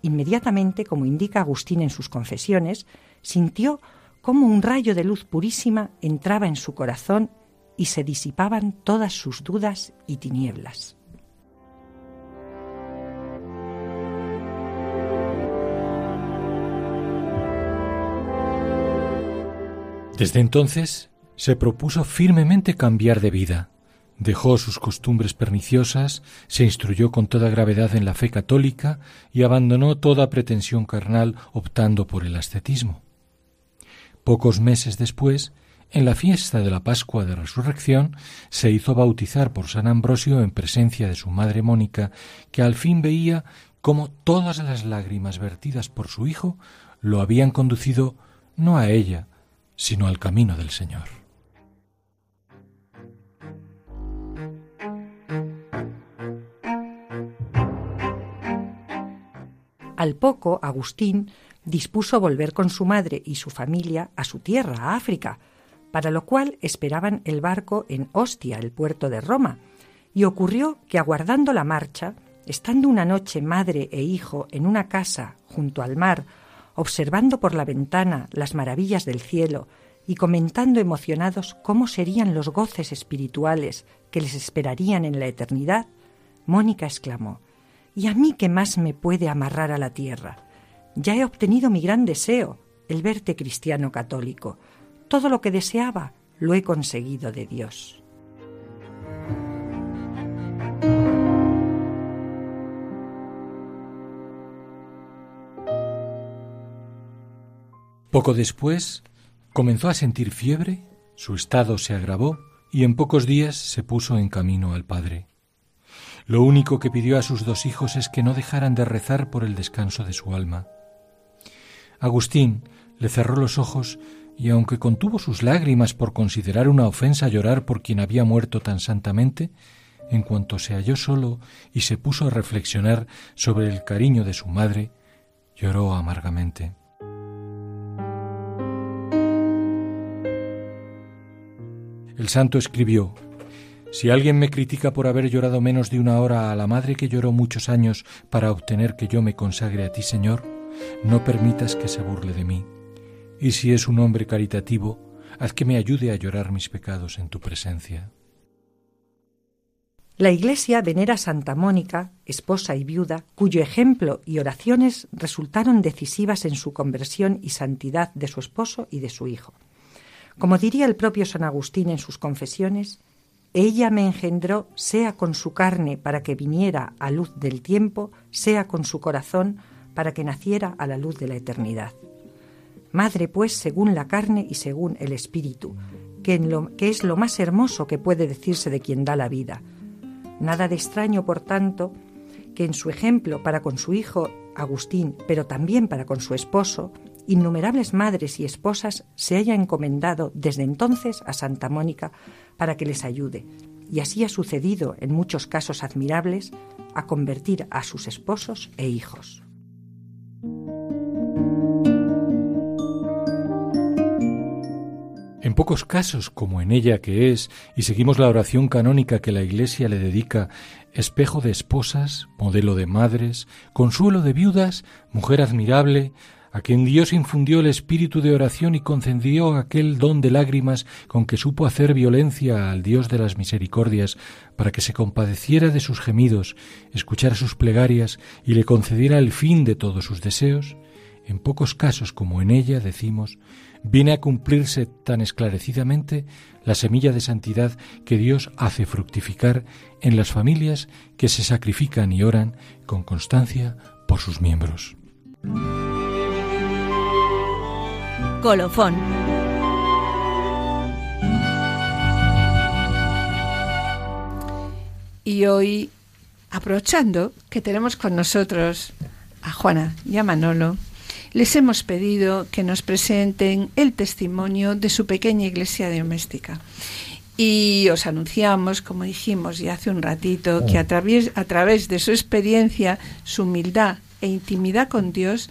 Inmediatamente, como indica Agustín en sus confesiones, sintió cómo un rayo de luz purísima entraba en su corazón y se disipaban todas sus dudas y tinieblas. Desde entonces se propuso firmemente cambiar de vida. Dejó sus costumbres perniciosas, se instruyó con toda gravedad en la fe católica y abandonó toda pretensión carnal optando por el ascetismo. Pocos meses después, en la fiesta de la Pascua de Resurrección, se hizo bautizar por San Ambrosio en presencia de su madre Mónica, que al fin veía cómo todas las lágrimas vertidas por su hijo lo habían conducido no a ella, sino al camino del Señor. Al poco, Agustín dispuso volver con su madre y su familia a su tierra, a África, para lo cual esperaban el barco en Ostia, el puerto de Roma, y ocurrió que aguardando la marcha, estando una noche madre e hijo en una casa junto al mar, observando por la ventana las maravillas del cielo y comentando emocionados cómo serían los goces espirituales que les esperarían en la eternidad, Mónica exclamó ¿Y a mí qué más me puede amarrar a la tierra? Ya he obtenido mi gran deseo, el verte cristiano católico. Todo lo que deseaba lo he conseguido de Dios. Poco después comenzó a sentir fiebre, su estado se agravó y en pocos días se puso en camino al Padre. Lo único que pidió a sus dos hijos es que no dejaran de rezar por el descanso de su alma. Agustín le cerró los ojos y aunque contuvo sus lágrimas por considerar una ofensa llorar por quien había muerto tan santamente, en cuanto se halló solo y se puso a reflexionar sobre el cariño de su madre, lloró amargamente. El santo escribió, Si alguien me critica por haber llorado menos de una hora a la madre que lloró muchos años para obtener que yo me consagre a ti, Señor, no permitas que se burle de mí. Y si es un hombre caritativo, haz que me ayude a llorar mis pecados en tu presencia. La Iglesia venera a Santa Mónica, esposa y viuda, cuyo ejemplo y oraciones resultaron decisivas en su conversión y santidad de su esposo y de su hijo. Como diría el propio San Agustín en sus confesiones, ella me engendró sea con su carne para que viniera a luz del tiempo, sea con su corazón para que naciera a la luz de la eternidad. Madre, pues, según la carne y según el espíritu, que, en lo, que es lo más hermoso que puede decirse de quien da la vida. Nada de extraño, por tanto, que en su ejemplo para con su hijo Agustín, pero también para con su esposo, innumerables madres y esposas se haya encomendado desde entonces a Santa Mónica para que les ayude, y así ha sucedido en muchos casos admirables a convertir a sus esposos e hijos. En pocos casos, como en ella que es, y seguimos la oración canónica que la Iglesia le dedica, espejo de esposas, modelo de madres, consuelo de viudas, mujer admirable, a quien Dios infundió el espíritu de oración y concedió aquel don de lágrimas con que supo hacer violencia al Dios de las misericordias, para que se compadeciera de sus gemidos, escuchara sus plegarias y le concediera el fin de todos sus deseos, en pocos casos como en ella decimos, viene a cumplirse tan esclarecidamente la semilla de santidad que Dios hace fructificar en las familias que se sacrifican y oran con constancia por sus miembros. Colofón. Y hoy, aprovechando que tenemos con nosotros a Juana y a Manolo, les hemos pedido que nos presenten el testimonio de su pequeña iglesia doméstica. Y os anunciamos, como dijimos ya hace un ratito, que a través, a través de su experiencia, su humildad e intimidad con Dios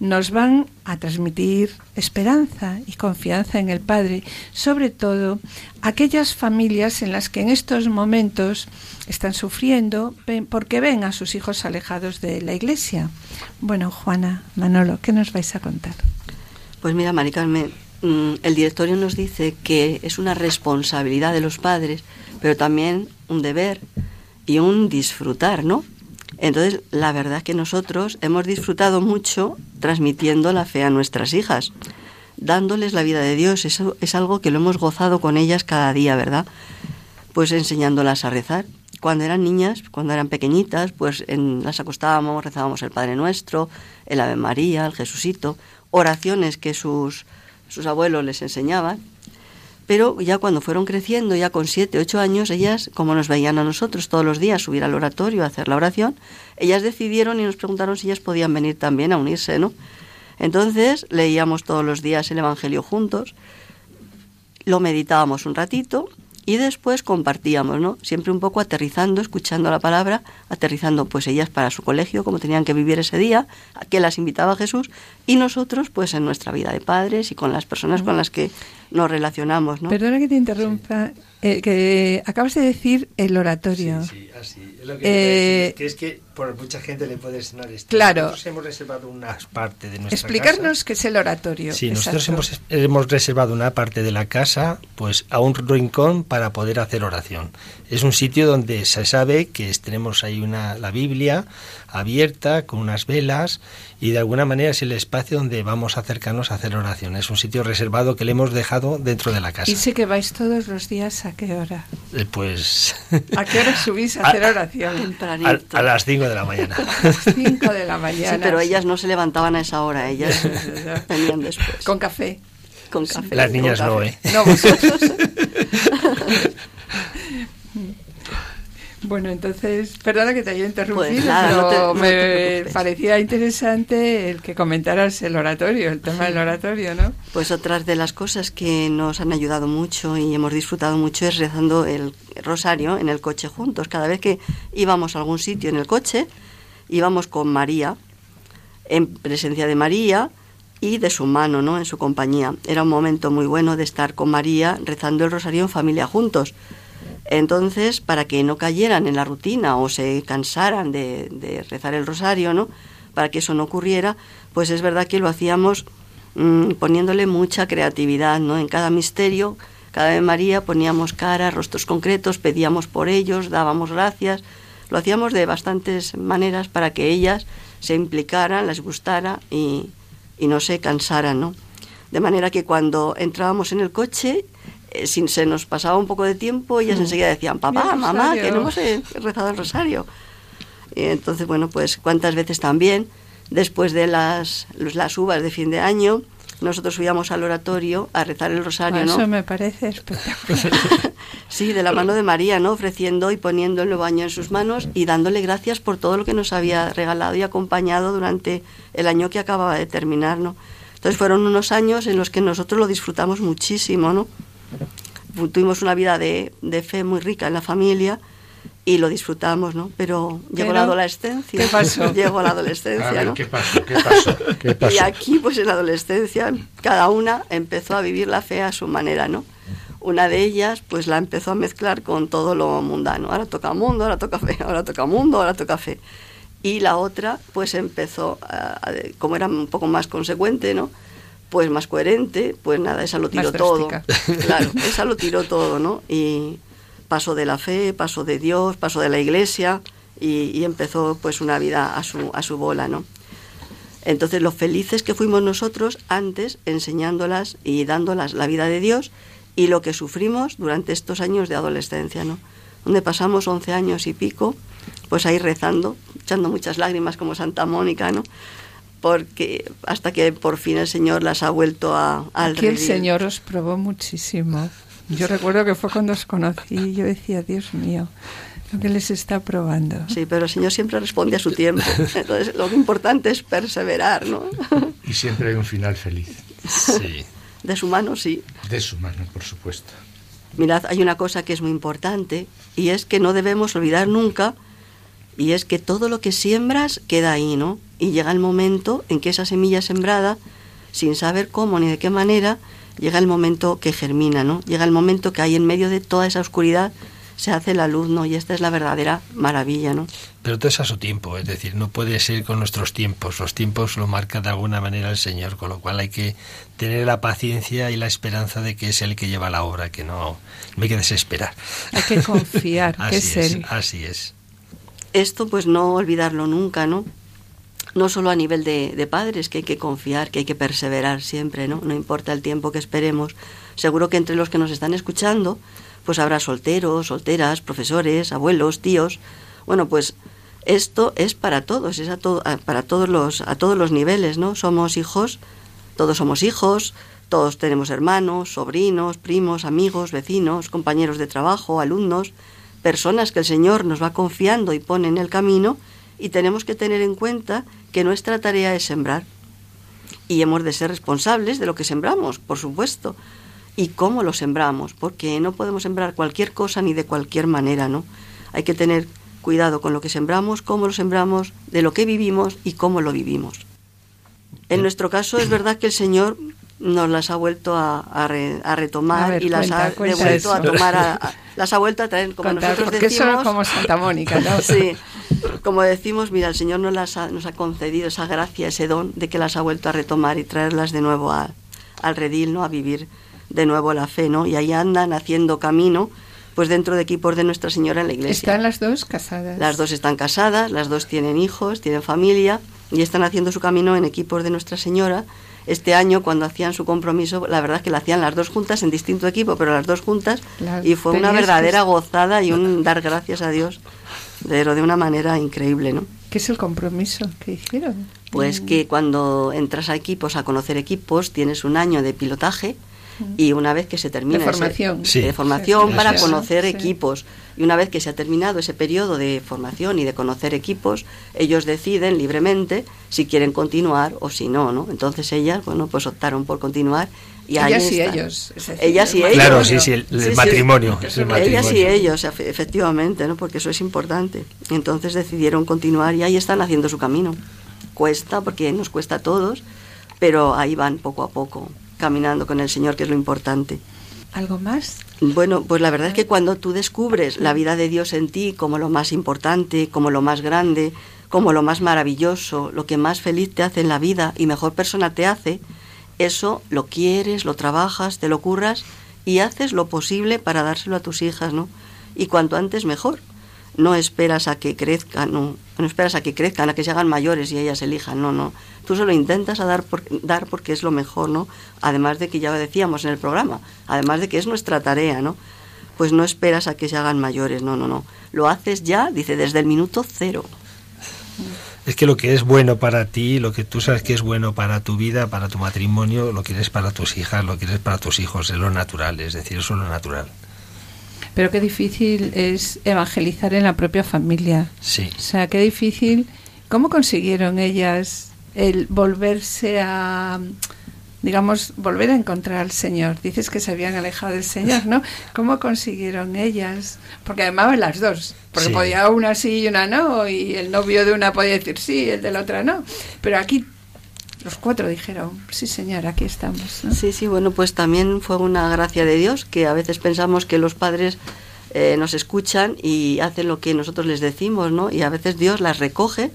nos van a transmitir esperanza y confianza en el Padre, sobre todo aquellas familias en las que en estos momentos están sufriendo porque ven a sus hijos alejados de la iglesia. Bueno, Juana, Manolo, ¿qué nos vais a contar? Pues mira, Mari Carmen, mm, el directorio nos dice que es una responsabilidad de los padres, pero también un deber y un disfrutar, ¿no? Entonces, la verdad es que nosotros hemos disfrutado mucho transmitiendo la fe a nuestras hijas, dándoles la vida de Dios. Eso es algo que lo hemos gozado con ellas cada día, ¿verdad? Pues enseñándolas a rezar. Cuando eran niñas, cuando eran pequeñitas, pues en, las acostábamos, rezábamos el Padre Nuestro, el Ave María, el Jesucito, oraciones que sus, sus abuelos les enseñaban pero ya cuando fueron creciendo, ya con siete, ocho años, ellas, como nos veían a nosotros todos los días subir al oratorio a hacer la oración, ellas decidieron y nos preguntaron si ellas podían venir también a unirse, ¿no? Entonces leíamos todos los días el Evangelio juntos, lo meditábamos un ratito y después compartíamos, ¿no? Siempre un poco aterrizando, escuchando la palabra, aterrizando pues ellas para su colegio, como tenían que vivir ese día, a que las invitaba Jesús, y nosotros pues en nuestra vida de padres y con las personas con las que nos relacionamos, ¿no? Perdona que te interrumpa, eh, que acabas de decir el oratorio. Sí, sí, así. Lo que, eh, que es que por mucha gente le puede sonar esto. Claro. Nosotros hemos reservado una parte de nuestra Explicarnos casa. qué es el oratorio. Sí, nosotros hemos, hemos reservado una parte de la casa pues a un rincón para poder hacer oración. Es un sitio donde se sabe que tenemos ahí una, la Biblia abierta con unas velas y de alguna manera es el espacio donde vamos a acercarnos a hacer oración. Es un sitio reservado que le hemos dejado dentro de la casa. ¿Y sé que vais todos los días a qué hora? Eh, pues... ¿A qué hora subís a (laughs) hacer oración? A, a, las 5 de la mañana. (laughs) A las 5 de la mañana. Sí, pero ellas no se levantaban a esa hora, ellas (laughs) venían después. Con café. Con café. Las niñas no, ¿eh? No, vosotros. Bueno, entonces, perdona que te haya interrumpido, Pues nada, pero no te- no te me parecía interesante el que comentaras el oratorio, el tema del oratorio, ¿no? Pues otras de las cosas que nos han ayudado mucho y hemos disfrutado mucho es rezando el rosario en el coche juntos. Cada vez que íbamos a algún sitio en el coche, íbamos con María, en presencia de María y de su mano, ¿no? En su compañía. Era un momento muy bueno de estar con María rezando el rosario en familia juntos. Entonces, para que no cayeran en la rutina o se cansaran de, rezar el rosario, ¿no? Para que eso no ocurriera, pues es verdad que lo hacíamos mm, poniéndole mucha creatividad, ¿no? En cada misterio, cada vez María poníamos cara, rostros concretos, pedíamos por ellos, dábamos gracias. Lo hacíamos de bastantes maneras para que ellas se implicaran, les gustara y, y no se cansaran, ¿no? De manera que cuando entrábamos en el coche, eh, si se nos pasaba un poco de tiempo, ellas enseguida decían, papá, mamá, rosario". que no hemos eh, rezado el rosario. Y entonces, bueno, pues cuántas veces también, después de las, las uvas de fin de año, nosotros subíamos al oratorio a rezar el rosario, Eso ¿no? me parece espectacular. (laughs) (laughs) Sí, de la mano de María, ¿no? Ofreciendo y poniendo el nuevo año en sus manos y dándole gracias por todo lo que nos había regalado y acompañado durante el año que acababa de terminar, ¿no? Entonces fueron unos años en los que nosotros lo disfrutamos muchísimo, ¿no? Tuvimos una vida de, de fe muy rica en la familia y lo disfrutamos, ¿no? Pero llegó la adolescencia. ¿qué pasó? (laughs) Llegó la A adolescencia, ver, ¿no? ¿qué pasó? ¿Qué pasó? (laughs) ¿Qué pasó? Y aquí, pues en la adolescencia, cada una empezó a vivir la fe a su manera, ¿no? Una de ellas, pues la empezó a mezclar con todo lo mundano. Ahora toca mundo, ahora toca fe, ahora toca mundo, ahora toca fe. Y la otra, pues empezó, a- a- como era un poco más consecuente, ¿no? Pues más coherente, pues nada, esa lo tiró todo. Claro, esa lo tiró todo, ¿no? Y pasó de la fe, pasó de Dios, pasó de la iglesia y, y empezó pues una vida a su, a su bola, ¿no? Entonces, lo felices que fuimos nosotros antes enseñándolas y dándolas la vida de Dios y lo que sufrimos durante estos años de adolescencia, ¿no? Donde pasamos 11 años y pico, pues ahí rezando, echando muchas lágrimas como Santa Mónica, ¿no? Porque hasta que por fin el Señor las ha vuelto a, al Aquí el. Señor os probó muchísimo. Yo recuerdo que fue cuando os conocí y yo decía, Dios mío, lo que les está probando. Sí, pero el Señor siempre responde a su tiempo. Entonces, lo importante es perseverar, ¿no? Y siempre hay un final feliz. Sí. De su mano, sí. De su mano, por supuesto. Mirad, hay una cosa que es muy importante y es que no debemos olvidar nunca y es que todo lo que siembras queda ahí, ¿no? Y llega el momento en que esa semilla sembrada, sin saber cómo ni de qué manera, llega el momento que germina, ¿no? Llega el momento que hay en medio de toda esa oscuridad se hace la luz, ¿no? Y esta es la verdadera maravilla, ¿no? Pero todo es a su tiempo, es decir, no puede ser con nuestros tiempos. Los tiempos lo marca de alguna manera el Señor, con lo cual hay que tener la paciencia y la esperanza de que es Él que lleva la obra, que no, no hay que desesperar. Hay que confiar (laughs) que así es es, Él. así es. esto pues no olvidarlo nunca, ¿no? No solo a nivel de, padres, que hay que confiar, que hay que perseverar siempre, ¿no? No importa el tiempo que esperemos. Seguro que entre los que nos están escuchando, pues habrá solteros, solteras, profesores, abuelos, tíos. Bueno, pues esto es para todos, es a to- para todos los, a todos los niveles, ¿no? Somos hijos, todos somos hijos, todos tenemos hermanos, sobrinos, primos, amigos, vecinos, compañeros de trabajo, alumnos, personas que el Señor nos va confiando y pone en el camino y tenemos que tener en cuenta que nuestra tarea es sembrar y hemos de ser responsables de lo que sembramos, por supuesto. y cómo lo sembramos, porque no podemos sembrar cualquier cosa ni de cualquier manera, ¿no? Hay que tener cuidado con lo que sembramos, cómo lo sembramos, de lo que vivimos y cómo lo vivimos. En nuestro caso es verdad que el Señor nos las ha vuelto a, retomar y las ha devuelto a tomar, las ha vuelto a traer, como nosotros decimos. como Santa Mónica, ¿no? (laughs) sí, como decimos, mira, el Señor nos, las ha, nos ha concedido esa gracia, ese don de que las ha vuelto a retomar y traerlas de nuevo al redil, ¿no? A vivir de nuevo la fe, ¿no? Y ahí andan haciendo camino, pues dentro de equipos de Nuestra Señora en la iglesia. ¿Están las dos casadas? Las dos están casadas, las dos tienen hijos, tienen familia y están haciendo su camino en equipos de Nuestra Señora este año cuando hacían su compromiso, la verdad es que lo hacían las dos juntas en distinto equipo, pero las dos juntas y fue una verdadera gozada y un dar gracias a Dios, pero de una manera increíble, ¿no? ¿Qué es el compromiso que hicieron? Pues que cuando entras a equipos, a conocer equipos, tienes un año de pilotaje y una vez que se termina de formación, de formación para conocer equipos. Y una vez que se ha terminado ese periodo de formación y de conocer equipos ellos deciden libremente si quieren continuar o si no no entonces ellas bueno pues optaron por continuar y ellas y ellos ellas y ellos. Claro sí sí el, matrimonio, ellas y ellos efectivamente no porque eso es importante. Entonces decidieron continuar y ahí están haciendo su camino. Cuesta porque nos cuesta a todos pero ahí van poco a poco caminando con el Señor, que es lo importante. ¿Algo más? Bueno, pues la verdad es que cuando tú descubres la vida de Dios en ti como lo más importante, como lo más grande, como lo más maravilloso, lo que más feliz te hace en la vida y mejor persona te hace, eso lo quieres, lo trabajas, te lo curras y haces lo posible para dárselo a tus hijas, ¿no? Y cuanto antes mejor. No esperas a que crezcan, no, esperas a que crezcan, a que se hagan mayores y ellas elijan, no, no tú se lo intentas dar, dar porque es lo mejor, ¿no? Además de que ya lo decíamos en el programa, además de que es nuestra tarea, ¿no? Pues no esperas a que se hagan mayores, no, no, no. Lo haces ya, dice, desde el minuto cero. Es que lo que es bueno para ti, lo que tú sabes que es bueno para tu vida, para tu matrimonio, lo quieres para tus hijas, lo quieres para tus hijos, es lo natural, es decir, eso es lo natural. Pero qué difícil es evangelizar en la propia familia. Sí. O sea, qué difícil. ¿Cómo consiguieron ellas el volverse a digamos, volver a encontrar al Señor. Dices que se habían alejado del Señor, ¿no? (laughs) ¿Cómo consiguieron ellas? Porque además las dos, porque podía una sí y una no, y el novio de una podía decir sí, el de la otra no. Pero aquí los cuatro dijeron, sí Señor, aquí estamos. Sí, sí, bueno, pues también fue una gracia de Dios, que a veces pensamos que los padres eh, nos escuchan y hacen lo que nosotros les decimos, ¿no? Y a veces Dios las recoge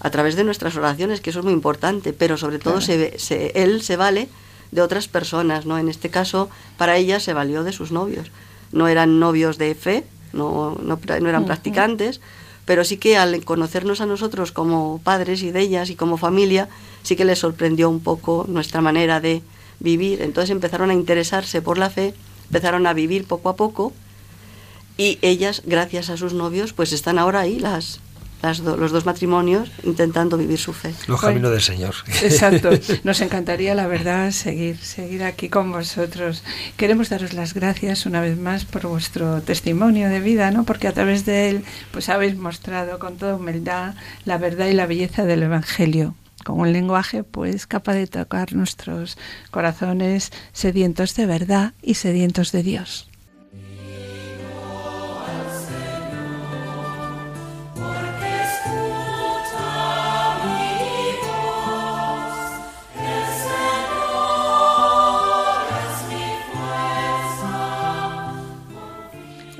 a través de nuestras oraciones, que eso es muy importante, pero sobre todo se, él se vale de otras personas, ¿no? En este caso, para ella se valió de sus novios. No eran novios de fe, no, no, eran practicantes, pero sí que al conocernos a nosotros como padres y de ellas y como familia, sí que les sorprendió un poco nuestra manera de vivir. Entonces empezaron a interesarse por la fe, empezaron a vivir poco a poco y ellas, gracias a sus novios, pues están ahora ahí las los dos matrimonios intentando vivir su fe. Los caminos del Señor. Exacto. (laughs) Nos encantaría, la verdad, seguir, seguir aquí con vosotros. Queremos daros las gracias una vez más por vuestro testimonio de vida, ¿no? Porque a través de él, pues habéis mostrado con toda humildad la verdad y la belleza del Evangelio con un lenguaje pues capaz de tocar nuestros corazones sedientos de verdad y sedientos de Dios.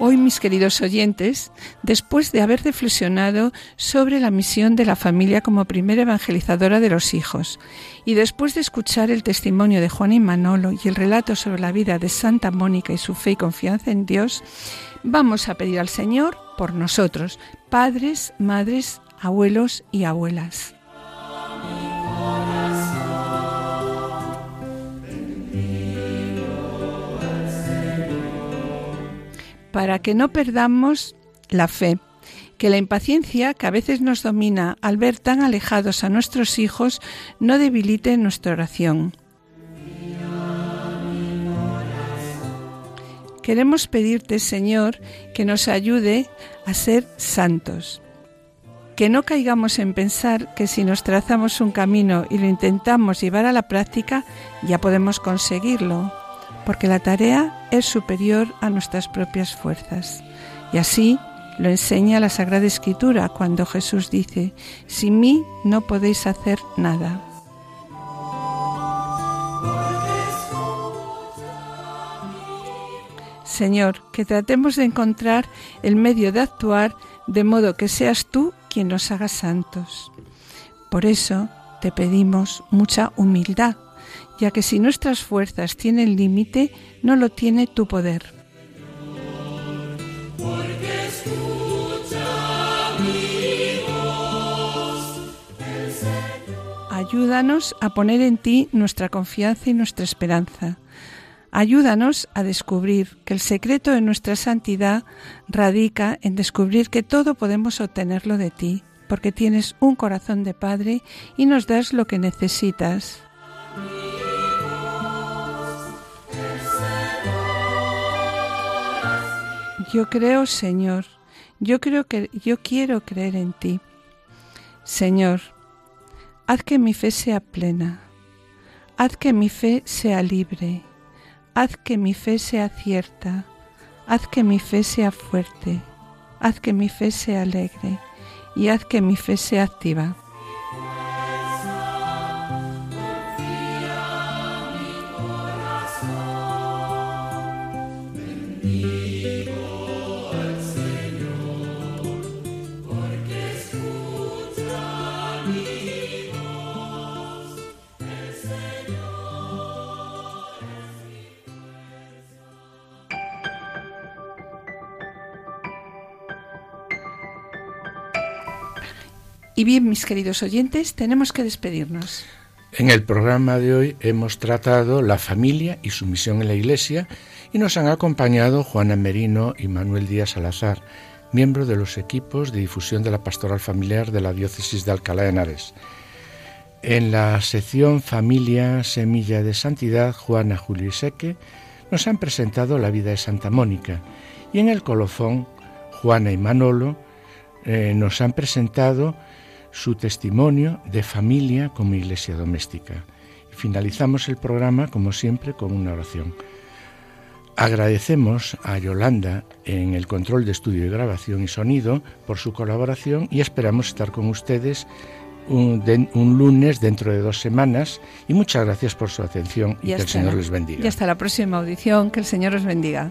Hoy, mis queridos oyentes, después de haber reflexionado sobre la misión de la familia como primera evangelizadora de los hijos, y después de escuchar el testimonio de Juan y Manolo y el relato sobre la vida de Santa Mónica y su fe y confianza en Dios, vamos a pedir al Señor por nosotros, padres, madres, abuelos y abuelas. Para que no perdamos la fe, que la impaciencia que a veces nos domina al ver tan alejados a nuestros hijos no debilite nuestra oración. Queremos pedirte, Señor, que nos ayude a ser santos, que no caigamos en pensar que si nos trazamos un camino y lo intentamos llevar a la práctica, ya podemos conseguirlo porque la tarea es superior a nuestras propias fuerzas. Y así lo enseña la Sagrada Escritura cuando Jesús dice, sin mí no podéis hacer nada. Señor, que tratemos de encontrar el medio de actuar de modo que seas tú quien nos haga santos. Por eso te pedimos mucha humildad, ya que si nuestras fuerzas tienen límite, no lo tiene tu poder. Ayúdanos a poner en ti nuestra confianza y nuestra esperanza Ayúdanos a descubrir que el secreto de nuestra santidad radica en descubrir que todo podemos obtenerlo de ti, porque tienes un corazón de Padre y nos das lo que necesitas. Yo creo, Señor, yo creo que yo quiero creer en ti. Señor, haz que mi fe sea plena. Haz que mi fe sea libre Haz que mi fe sea cierta, haz que mi fe sea fuerte, haz que mi fe sea alegre y haz que mi fe sea activa. Y bien, mis queridos oyentes, tenemos que despedirnos. En el programa de hoy hemos tratado la familia y su misión en la Iglesia y nos han acompañado Juana Merino y Manuel Díaz Salazar, miembros de los equipos de difusión de la pastoral familiar de la diócesis de Alcalá de Henares. En la sección Familia Semilla de Santidad, Juana, Julio Seque nos han presentado la vida de Santa Mónica y en el colofón, Juana y Manolo eh, nos han presentado su testimonio de familia como iglesia doméstica. finalizamos el programa, como siempre, con una oración. Agradecemos a Yolanda en el control de estudio y grabación y sonido por su colaboración y esperamos estar con ustedes un, lunes dentro de dos semanas y muchas gracias por su atención y, que el Señor les bendiga. Y hasta la próxima audición, que el Señor os bendiga.